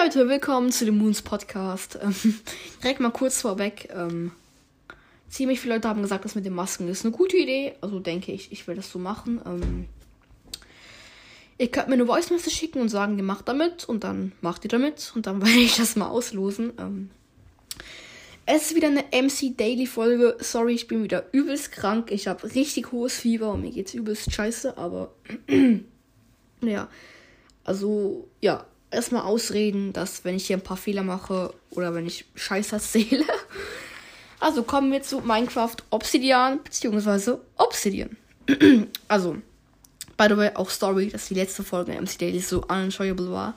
Leute, willkommen zu dem Moons Podcast. Ähm, direkt mal kurz vorweg. Ähm, ziemlich viele Leute haben gesagt, das mit den Masken ist eine gute Idee. Also denke ich, ich will das so machen. Ähm, ihr könnt mir eine Voice Message schicken und sagen, ihr macht damit. Und dann macht ihr damit. Und dann werde ich das mal auslosen. Ähm, es ist wieder eine MC Daily Folge. Sorry, ich bin wieder übelst krank. Ich habe richtig hohes Fieber und mir geht's übelst scheiße. Aber ja, also ja erstmal ausreden, dass wenn ich hier ein paar Fehler mache oder wenn ich Scheiß erzähle. Also kommen wir zu Minecraft Obsidian bzw. Obsidian. also, by the way, auch Story, dass die letzte Folge MC Daily so unenjoyable war.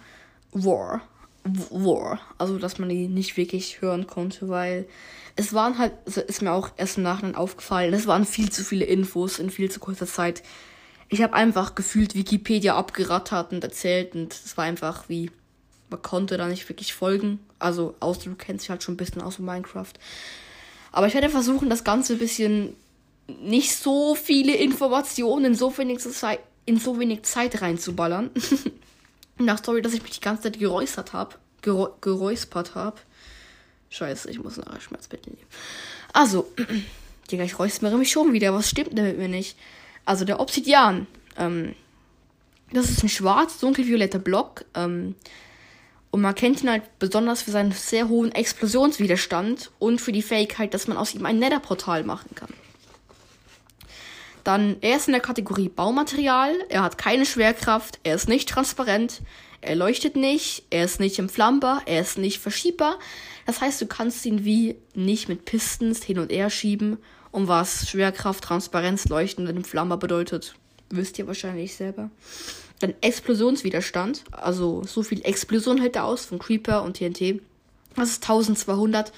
War. War. Also, dass man die nicht wirklich hören konnte, weil es waren halt, also ist mir auch erst im Nachhinein aufgefallen, es waren viel zu viele Infos in viel zu kurzer Zeit ich habe einfach gefühlt Wikipedia abgerattert und erzählt und es war einfach wie, man konnte da nicht wirklich folgen. Also, außer du kennst dich halt schon ein bisschen aus Minecraft. Aber ich werde versuchen, das Ganze ein bisschen nicht so viele Informationen in so wenig Zeit, in so wenig Zeit reinzuballern. Nach Story, dass ich mich die ganze Zeit geräuspert habe. geräuspert habe. Scheiße, ich muss nachher Schmerzmittel nehmen. Also, Digga, ich räuspere mich schon wieder. Was stimmt denn mit mir nicht? Also der Obsidian. Ähm, das ist ein schwarz-dunkelvioletter Block. Ähm, und man kennt ihn halt besonders für seinen sehr hohen Explosionswiderstand und für die Fähigkeit, dass man aus ihm ein Netherportal machen kann. Dann, er ist in der Kategorie Baumaterial, er hat keine Schwerkraft, er ist nicht transparent, er leuchtet nicht, er ist nicht entflammbar, er ist nicht verschiebbar. Das heißt, du kannst ihn wie nicht mit Pistons hin und her schieben und was Schwerkraft, Transparenz, Leuchten und Flammer bedeutet, wisst ihr wahrscheinlich selber. Dann Explosionswiderstand, also so viel Explosion hält er aus von Creeper und TNT. Das ist 1200.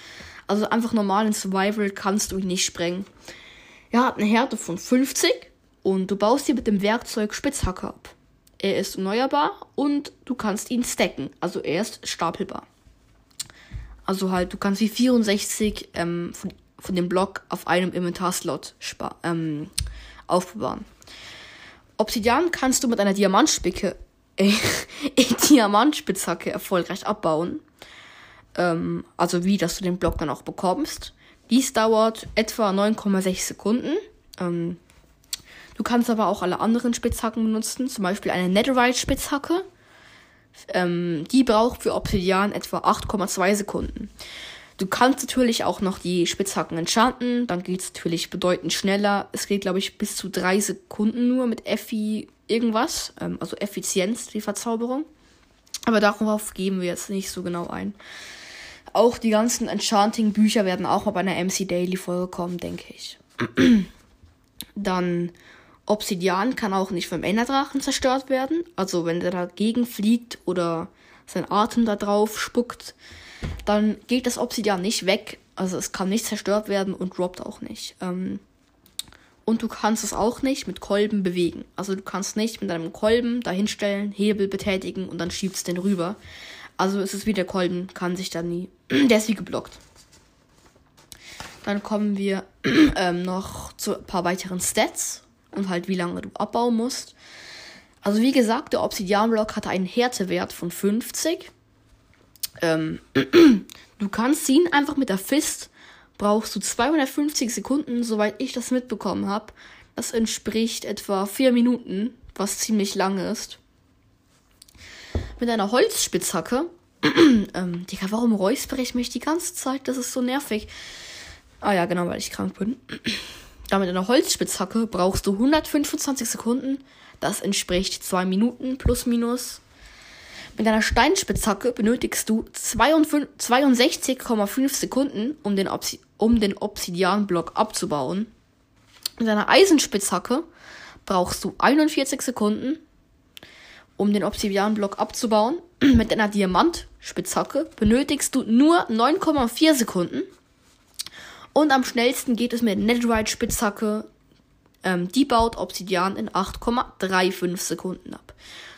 Also einfach normal in Survival kannst du ihn nicht sprengen. Er hat eine Härte von 50 und du baust ihn mit dem Werkzeug Spitzhacke ab. Er ist erneuerbar und du kannst ihn stacken, also er ist stapelbar. Also halt, du kannst wie 64 ähm, von von dem Block auf einem Inventarslot ähm, aufbewahren. Obsidian kannst du mit einer Diamantspicke, äh, Diamantspitzhacke erfolgreich abbauen. Ähm, also wie, dass du den Block dann auch bekommst. Dies dauert etwa 9,6 Sekunden. Ähm, du kannst aber auch alle anderen Spitzhacken benutzen, zum Beispiel eine Netherite-Spitzhacke. Ähm, die braucht für Obsidian etwa 8,2 Sekunden. Du kannst natürlich auch noch die Spitzhacken enchanten, dann geht es natürlich bedeutend schneller. Es geht, glaube ich, bis zu drei Sekunden nur mit Effi irgendwas, ähm, also Effizienz, die Verzauberung. Aber darauf geben wir jetzt nicht so genau ein. Auch die ganzen Enchanting-Bücher werden auch mal bei einer MC Daily Folge kommen, denke ich. Dann Obsidian kann auch nicht vom Enderdrachen zerstört werden. Also wenn der dagegen fliegt oder sein Atem da drauf spuckt, dann geht das Obsidian nicht weg. Also es kann nicht zerstört werden und droppt auch nicht. Ähm, und du kannst es auch nicht mit Kolben bewegen. Also du kannst nicht mit einem Kolben dahinstellen, Hebel betätigen und dann schiebst den rüber. Also ist es wie der Kolben, kann sich dann nie. der ist wie geblockt. Dann kommen wir ähm, noch zu ein paar weiteren Stats und halt wie lange du abbauen musst. Also wie gesagt, der Obsidian-Block hatte einen Härtewert von 50. Ähm, du kannst ihn einfach mit der Fist, brauchst du 250 Sekunden, soweit ich das mitbekommen habe. Das entspricht etwa 4 Minuten, was ziemlich lang ist. Mit einer Holzspitzhacke. ähm, Digga, warum räuspere ich mich die ganze Zeit? Das ist so nervig. Ah ja, genau, weil ich krank bin. Da mit einer Holzspitzhacke brauchst du 125 Sekunden. Das entspricht 2 Minuten plus minus. Mit einer Steinspitzhacke benötigst du 62,5 Sekunden, um den, Obsi um den Obsidianblock abzubauen. Mit einer Eisenspitzhacke brauchst du 41 Sekunden, um den Obsidianblock abzubauen. Mit einer Diamantspitzhacke benötigst du nur 9,4 Sekunden. Und am schnellsten geht es mit Netherite-Spitzhacke. Ähm, die baut Obsidian in 8,35 Sekunden ab.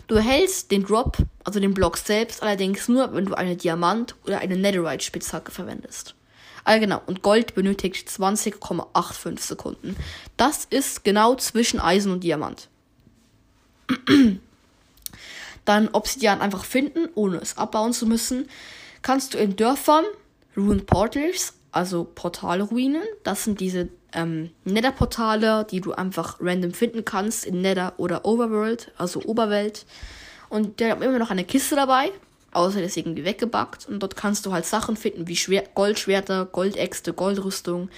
Du erhältst den Drop, also den Block selbst, allerdings nur, wenn du eine Diamant- oder eine Netherite-Spitzhacke verwendest. Ah, genau. Und Gold benötigt 20,85 Sekunden. Das ist genau zwischen Eisen und Diamant. dann Obsidian einfach finden, ohne es abbauen zu müssen. Kannst du in Dörfern Ruined Portals, also Portalruinen, das sind diese ähm, Nether-Portale, die du einfach random finden kannst in Nether oder Overworld, also Oberwelt. Und der hat immer noch eine Kiste dabei, außer der ist irgendwie weggebackt. Und dort kannst du halt Sachen finden wie Schwer Goldschwerter, Goldäxte, Goldrüstung,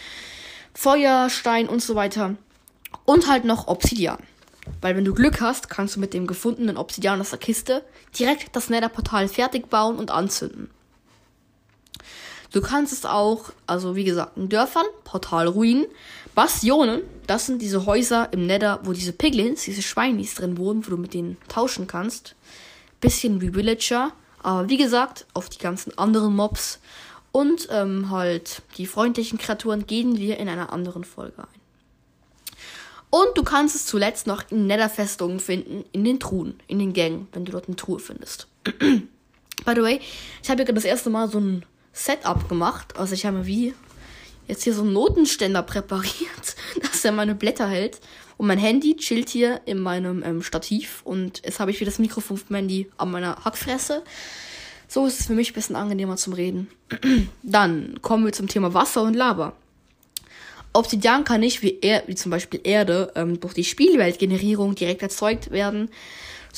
Feuerstein und so weiter. Und halt noch Obsidian. Weil wenn du Glück hast, kannst du mit dem gefundenen Obsidian aus der Kiste direkt das Nether-Portal fertig bauen und anzünden. Du kannst es auch, also wie gesagt, in Dörfern, Portalruinen, Bastionen, das sind diese Häuser im Nether, wo diese Piglins, diese Schweinis drin wohnen, wo du mit denen tauschen kannst. Bisschen wie Villager, aber wie gesagt, auf die ganzen anderen Mobs und ähm, halt die freundlichen Kreaturen gehen wir in einer anderen Folge ein. Und du kannst es zuletzt noch in Netherfestungen finden, in den Truhen, in den Gängen, wenn du dort eine Truhe findest. By the way, ich habe ja das erste Mal so ein Setup gemacht. Also ich habe wie jetzt hier so einen Notenständer präpariert, dass er meine Blätter hält. Und mein Handy chillt hier in meinem ähm, Stativ. Und jetzt habe ich wieder das Mikrofon vom Handy an meiner Hackfresse. So ist es für mich ein bisschen angenehmer zum Reden. Dann kommen wir zum Thema Wasser und Lava. Obsidian kann nicht wie, er, wie zum Beispiel Erde ähm, durch die Spielweltgenerierung direkt erzeugt werden,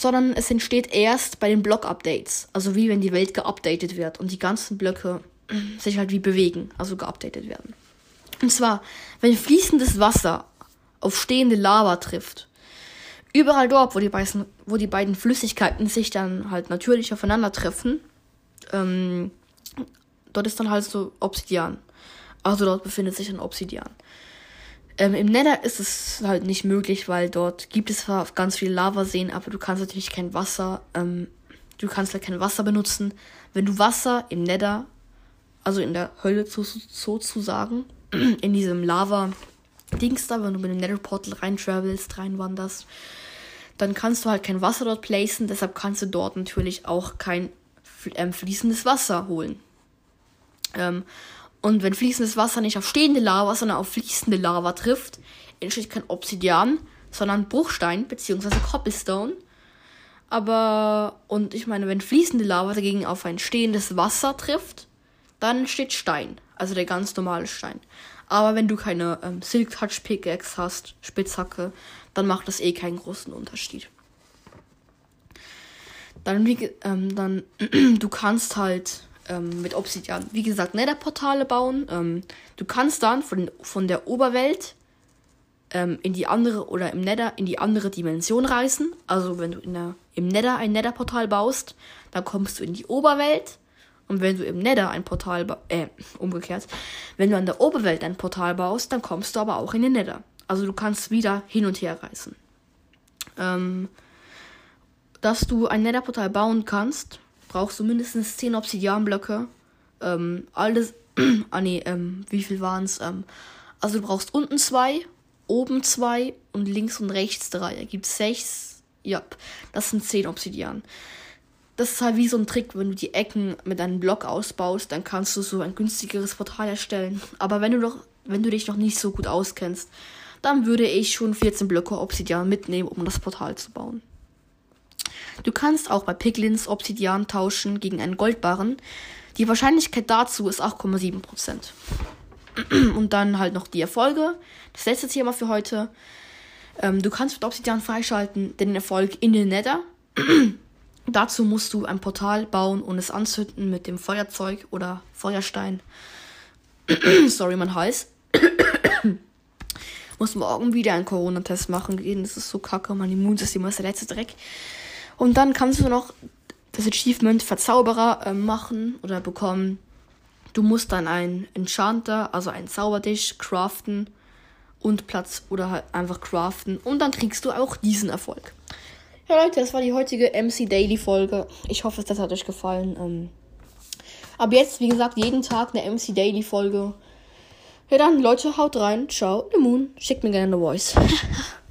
sondern es entsteht erst bei den Block-Updates. Also wie wenn die Welt geupdatet wird und die ganzen Blöcke sich halt wie bewegen, also geupdatet werden. Und zwar, wenn fließendes Wasser auf stehende Lava trifft, überall dort, wo die, beiden, wo die beiden Flüssigkeiten sich dann halt natürlich aufeinandertreffen, ähm, dort ist dann halt so Obsidian. Also dort befindet sich ein Obsidian. Ähm, Im Nether ist es halt nicht möglich, weil dort gibt es zwar ganz viele Lavaseen, aber du kannst natürlich kein Wasser, ähm, du kannst halt kein Wasser benutzen. Wenn du Wasser im Nether, also in der Hölle sozusagen, in diesem Lava-Dings da, wenn du mit dem Nether-Portal rein reinwanderst, dann kannst du halt kein Wasser dort placen, deshalb kannst du dort natürlich auch kein ähm, fließendes Wasser holen. Ähm, und wenn fließendes Wasser nicht auf stehende Lava, sondern auf fließende Lava trifft, entsteht kein Obsidian, sondern Bruchstein bzw. Cobblestone. Aber, und ich meine, wenn fließende Lava dagegen auf ein stehendes Wasser trifft, dann entsteht Stein. Also der ganz normale Stein. Aber wenn du keine ähm, Silk Touch Pickaxe hast, Spitzhacke, dann macht das eh keinen großen Unterschied. Dann, wie, ähm, dann, du kannst halt ähm, mit Obsidian, wie gesagt, Nether-Portale bauen. Ähm, du kannst dann von, von der Oberwelt ähm, in die andere oder im Nether in die andere Dimension reisen. Also wenn du in der, im Nether ein Nether-Portal baust, dann kommst du in die Oberwelt. Und wenn du im Nether ein Portal, äh, umgekehrt, wenn du an der Oberwelt ein Portal baust, dann kommst du aber auch in den Nether. Also du kannst wieder hin und her reisen. Ähm, dass du ein Nether-Portal bauen kannst, brauchst du mindestens 10 Obsidianblöcke. Ähm, alles. ah nee, ähm, wie viel waren es? Ähm, also du brauchst unten zwei, oben zwei und links und rechts drei. Ergibt sechs. Ja, das sind 10 Obsidian. Das ist halt wie so ein Trick, wenn du die Ecken mit einem Block ausbaust, dann kannst du so ein günstigeres Portal erstellen. Aber wenn du doch, wenn du dich noch nicht so gut auskennst, dann würde ich schon 14 Blöcke Obsidian mitnehmen, um das Portal zu bauen. Du kannst auch bei Piglins Obsidian tauschen gegen einen Goldbarren. Die Wahrscheinlichkeit dazu ist 8,7%. Und dann halt noch die Erfolge. Das letzte Thema für heute. Ähm, du kannst mit Obsidian freischalten den Erfolg in den Nether. dazu musst du ein Portal bauen und es anzünden mit dem Feuerzeug oder Feuerstein. Sorry, mein Hals. muss morgen wieder einen Corona-Test machen gehen. Das ist so kacke. Mein Immunsystem ist der letzte Dreck. Und dann kannst du noch das Achievement Verzauberer äh, machen oder bekommen. Du musst dann einen Enchanter, also einen Zaubertisch, craften und Platz oder halt einfach craften. Und dann kriegst du auch diesen Erfolg. Ja, Leute, das war die heutige MC Daily Folge. Ich hoffe, das hat euch gefallen. Ähm, ab jetzt, wie gesagt, jeden Tag eine MC Daily Folge. Ja, dann, Leute, haut rein. Ciao, The Moon. Schickt mir gerne eine Voice.